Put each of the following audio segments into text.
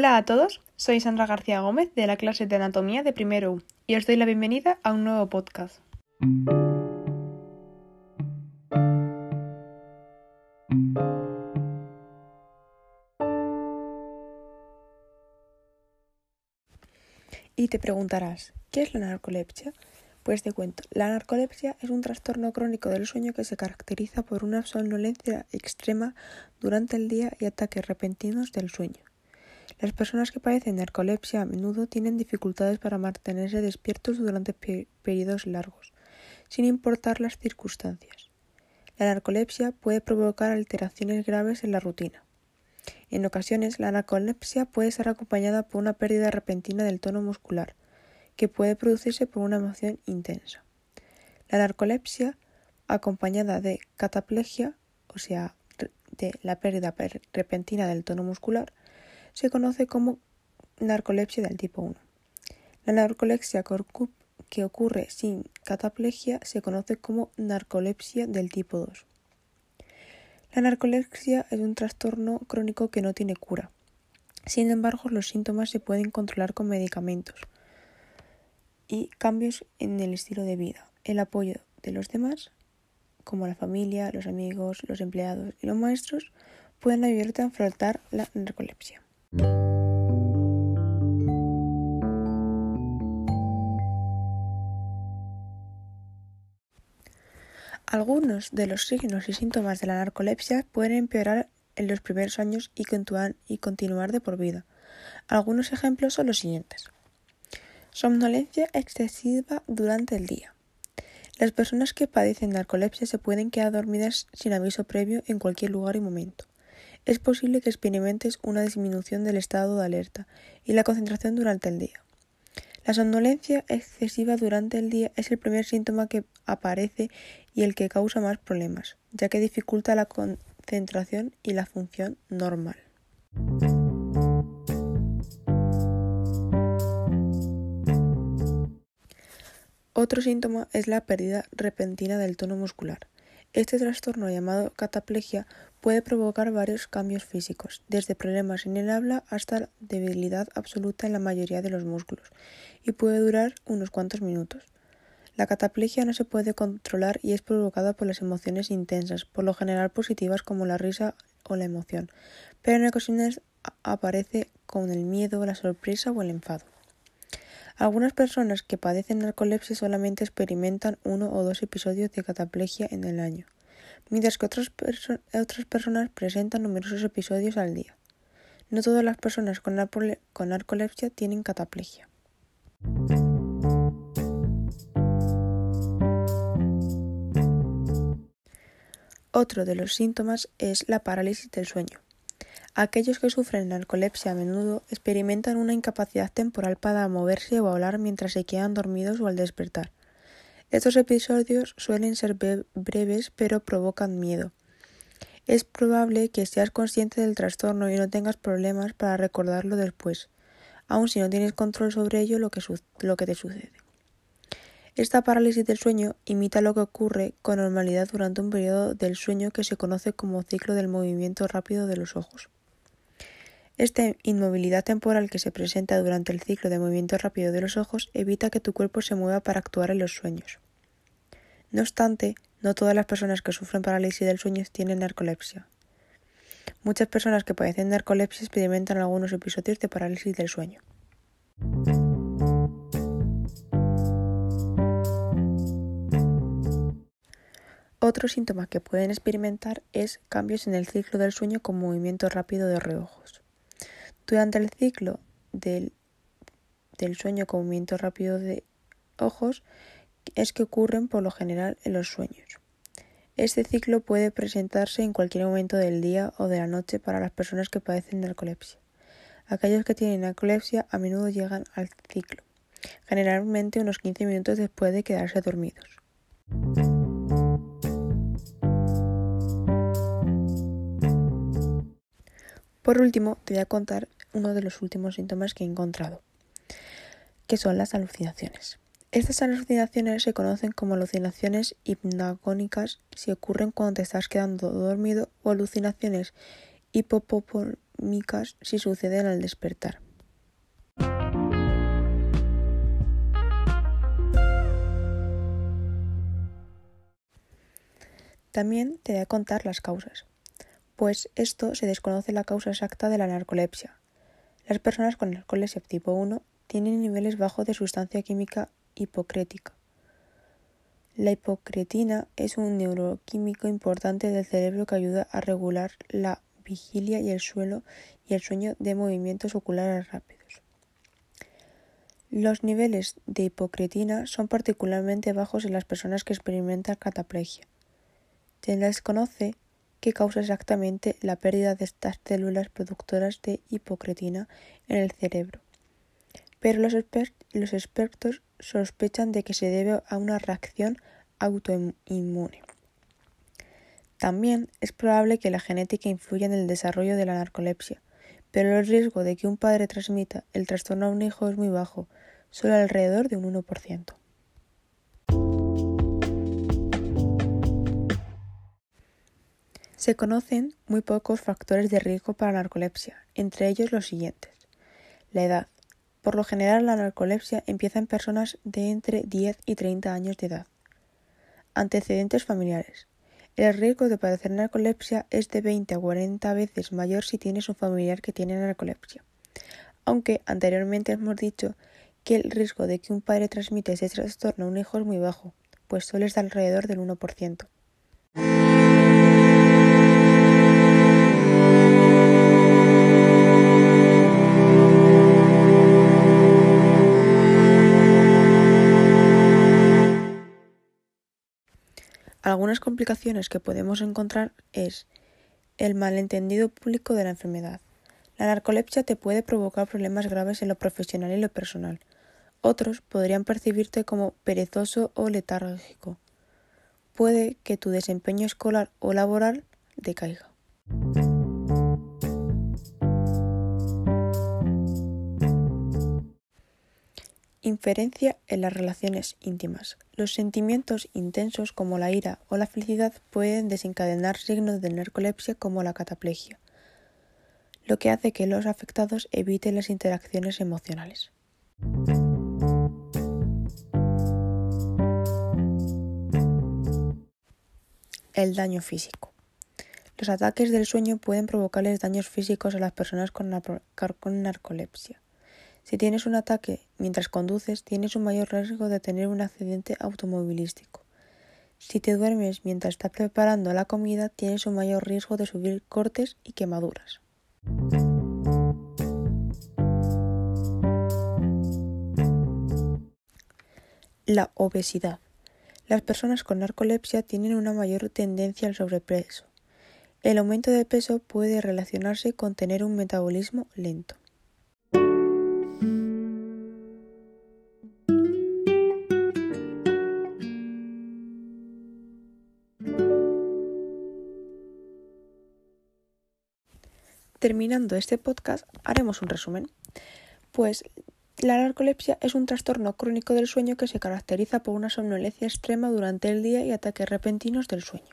Hola a todos, soy Sandra García Gómez de la clase de Anatomía de Primero U y os doy la bienvenida a un nuevo podcast. Y te preguntarás, ¿qué es la narcolepsia? Pues te cuento, la narcolepsia es un trastorno crónico del sueño que se caracteriza por una somnolencia extrema durante el día y ataques repentinos del sueño. Las personas que padecen narcolepsia a menudo tienen dificultades para mantenerse despiertos durante periodos largos, sin importar las circunstancias. La narcolepsia puede provocar alteraciones graves en la rutina. En ocasiones, la narcolepsia puede estar acompañada por una pérdida repentina del tono muscular, que puede producirse por una emoción intensa. La narcolepsia, acompañada de cataplegia, o sea, de la pérdida repentina del tono muscular, se conoce como narcolepsia del tipo 1. La narcolepsia que ocurre sin cataplegia se conoce como narcolepsia del tipo 2. La narcolepsia es un trastorno crónico que no tiene cura. Sin embargo, los síntomas se pueden controlar con medicamentos y cambios en el estilo de vida, el apoyo de los demás, como la familia, los amigos, los empleados y los maestros, pueden ayudarte a enfrentar la narcolepsia. Algunos de los signos y síntomas de la narcolepsia pueden empeorar en los primeros años y, continuar de por vida. Algunos ejemplos son los siguientes. Somnolencia excesiva durante el día. Las personas que padecen narcolepsia se pueden quedar dormidas sin aviso previo en cualquier lugar y momento. Es posible que experimentes una disminución del estado de alerta y la concentración durante el día. La somnolencia excesiva durante el día es el primer síntoma que aparece y el que causa más problemas, ya que dificulta la concentración y la función normal. Otro síntoma es la pérdida repentina del tono muscular. Este trastorno llamado cataplegia puede provocar varios cambios físicos, desde problemas en el habla hasta debilidad absoluta en la mayoría de los músculos, y puede durar unos cuantos minutos. La cataplegia no se puede controlar y es provocada por las emociones intensas, por lo general positivas como la risa o la emoción, pero en ocasiones aparece con el miedo, la sorpresa o el enfado. Algunas personas que padecen narcolepsia solamente experimentan uno o dos episodios de cataplegia en el año, mientras que otras, otras personas presentan numerosos episodios al día. No todas las personas con, narcolepsia tienen cataplegia. Otro de los síntomas es la parálisis del sueño. Aquellos que sufren narcolepsia a menudo experimentan una incapacidad temporal para moverse o hablar mientras se quedan dormidos o al despertar. Estos episodios suelen ser breves pero provocan miedo. Es probable que seas consciente del trastorno y no tengas problemas para recordarlo después, aun si no tienes control sobre ello lo que, te sucede. Esta parálisis del sueño imita lo que ocurre con normalidad durante un periodo del sueño que se conoce como ciclo del movimiento rápido de los ojos. Esta inmovilidad temporal que se presenta durante el ciclo de movimiento rápido de los ojos evita que tu cuerpo se mueva para actuar en los sueños. No obstante, no todas las personas que sufren parálisis del sueño tienen narcolepsia. Muchas personas que padecen narcolepsia experimentan algunos episodios de parálisis del sueño. Otro síntoma que pueden experimentar es cambios en el ciclo del sueño con movimiento rápido de reojos. Durante el ciclo del, sueño con movimiento rápido de ojos es que ocurren por lo general en los sueños. Este ciclo puede presentarse en cualquier momento del día o de la noche para las personas que padecen narcolepsia. Aquellos que tienen narcolepsia a menudo llegan al ciclo, generalmente unos 15 minutos después de quedarse dormidos. Por último, te voy a contar uno de los últimos síntomas que he encontrado, que son las alucinaciones. Estas alucinaciones se conocen como alucinaciones hipnagónicas si ocurren cuando te estás quedando dormido o alucinaciones hipopopómicas si suceden al despertar. También te voy a contar las causas, pues esto se desconoce la causa exacta de la narcolepsia. Las personas con narcolepsia tipo 1 tienen niveles bajos de sustancia química hipocrética. La hipocretina es un neuroquímico importante del cerebro que ayuda a regular la vigilia y el suelo y el sueño de movimientos oculares rápidos. Los niveles de hipocretina son particularmente bajos en las personas que experimentan cataplegia. Se desconoce qué causa exactamente la pérdida de estas células productoras de hipocretina en el cerebro, pero los, expertos sospechan de que se debe a una reacción autoinmune. También es probable que la genética influya en el desarrollo de la narcolepsia, pero el riesgo de que un padre transmita el trastorno a un hijo es muy bajo, solo alrededor de un 1%. Se conocen muy pocos factores de riesgo para narcolepsia, entre ellos los siguientes. La edad. Por lo general, la narcolepsia empieza en personas de entre 10 y 30 años de edad. Antecedentes familiares. El riesgo de padecer narcolepsia es de 20 a 40 veces mayor si tienes un familiar que tiene narcolepsia. Aunque anteriormente hemos dicho que el riesgo de que un padre transmita ese trastorno a un hijo es muy bajo, pues suele estar alrededor del 1%. Algunas complicaciones que podemos encontrar es el malentendido público de la enfermedad. La narcolepsia te puede provocar problemas graves en lo profesional y lo personal. Otros podrían percibirte como perezoso o letárgico. Puede que tu desempeño escolar o laboral decaiga. Inferencia en las relaciones íntimas. Los sentimientos intensos como la ira o la felicidad pueden desencadenar signos de narcolepsia como la cataplegia, lo que hace que los afectados eviten las interacciones emocionales. El daño físico. Los ataques del sueño pueden provocarles daños físicos a las personas con, narcolepsia. Si tienes un ataque mientras conduces, tienes un mayor riesgo de tener un accidente automovilístico. Si te duermes mientras estás preparando la comida, tienes un mayor riesgo de subir cortes y quemaduras. La obesidad. Las personas con narcolepsia tienen una mayor tendencia al sobrepeso. El aumento de peso puede relacionarse con tener un metabolismo lento. Terminando este podcast, haremos un resumen. Pues la narcolepsia es un trastorno crónico del sueño que se caracteriza por una somnolencia extrema durante el día y ataques repentinos del sueño.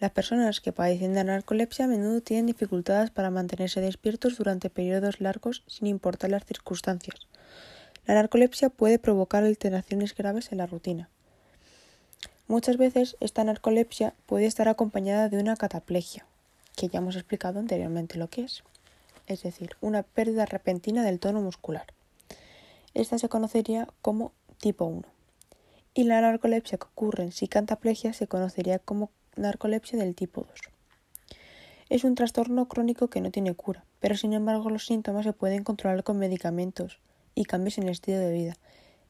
Las personas que padecen de narcolepsia a menudo tienen dificultades para mantenerse despiertos durante periodos largos sin importar las circunstancias. La narcolepsia puede provocar alteraciones graves en la rutina. Muchas veces esta narcolepsia puede estar acompañada de una cataplegia, que ya hemos explicado anteriormente lo que es, es decir, una pérdida repentina del tono muscular. Esta se conocería como tipo 1. Y la narcolepsia que ocurre en cantaplegia se conocería como narcolepsia del tipo 2. Es un trastorno crónico que no tiene cura, pero sin embargo los síntomas se pueden controlar con medicamentos y cambios en el estilo de vida.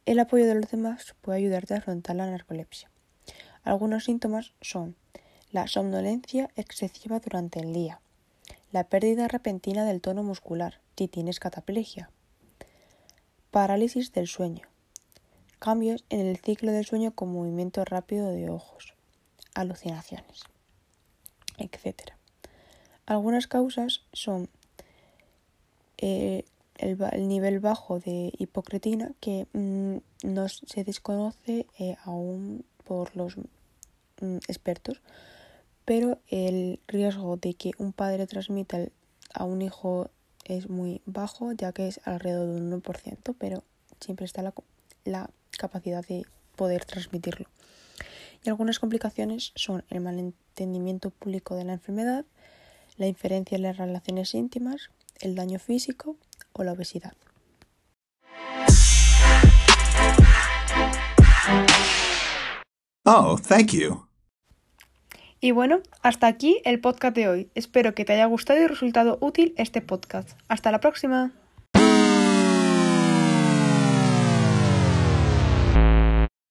El apoyo de los demás puede ayudarte a afrontar la narcolepsia. Algunos síntomas son la somnolencia excesiva durante el día, la pérdida repentina del tono muscular si tienes cataplegia, parálisis del sueño, cambios en el ciclo del sueño con movimiento rápido de ojos, alucinaciones, etc. Algunas causas son eh, el, nivel bajo de hipocretina que mm, no se desconoce eh, aún por los mm, expertos pero el riesgo de que un padre transmita a un hijo es muy bajo, ya que es alrededor de un 1%, pero siempre está la, la capacidad de poder transmitirlo. Y algunas complicaciones son el malentendimiento público de la enfermedad, la inferencia en las relaciones íntimas, el daño físico o la obesidad. Oh, thank you. Y bueno, hasta aquí el podcast de hoy. Espero que te haya gustado y resultado útil este podcast. Hasta la próxima.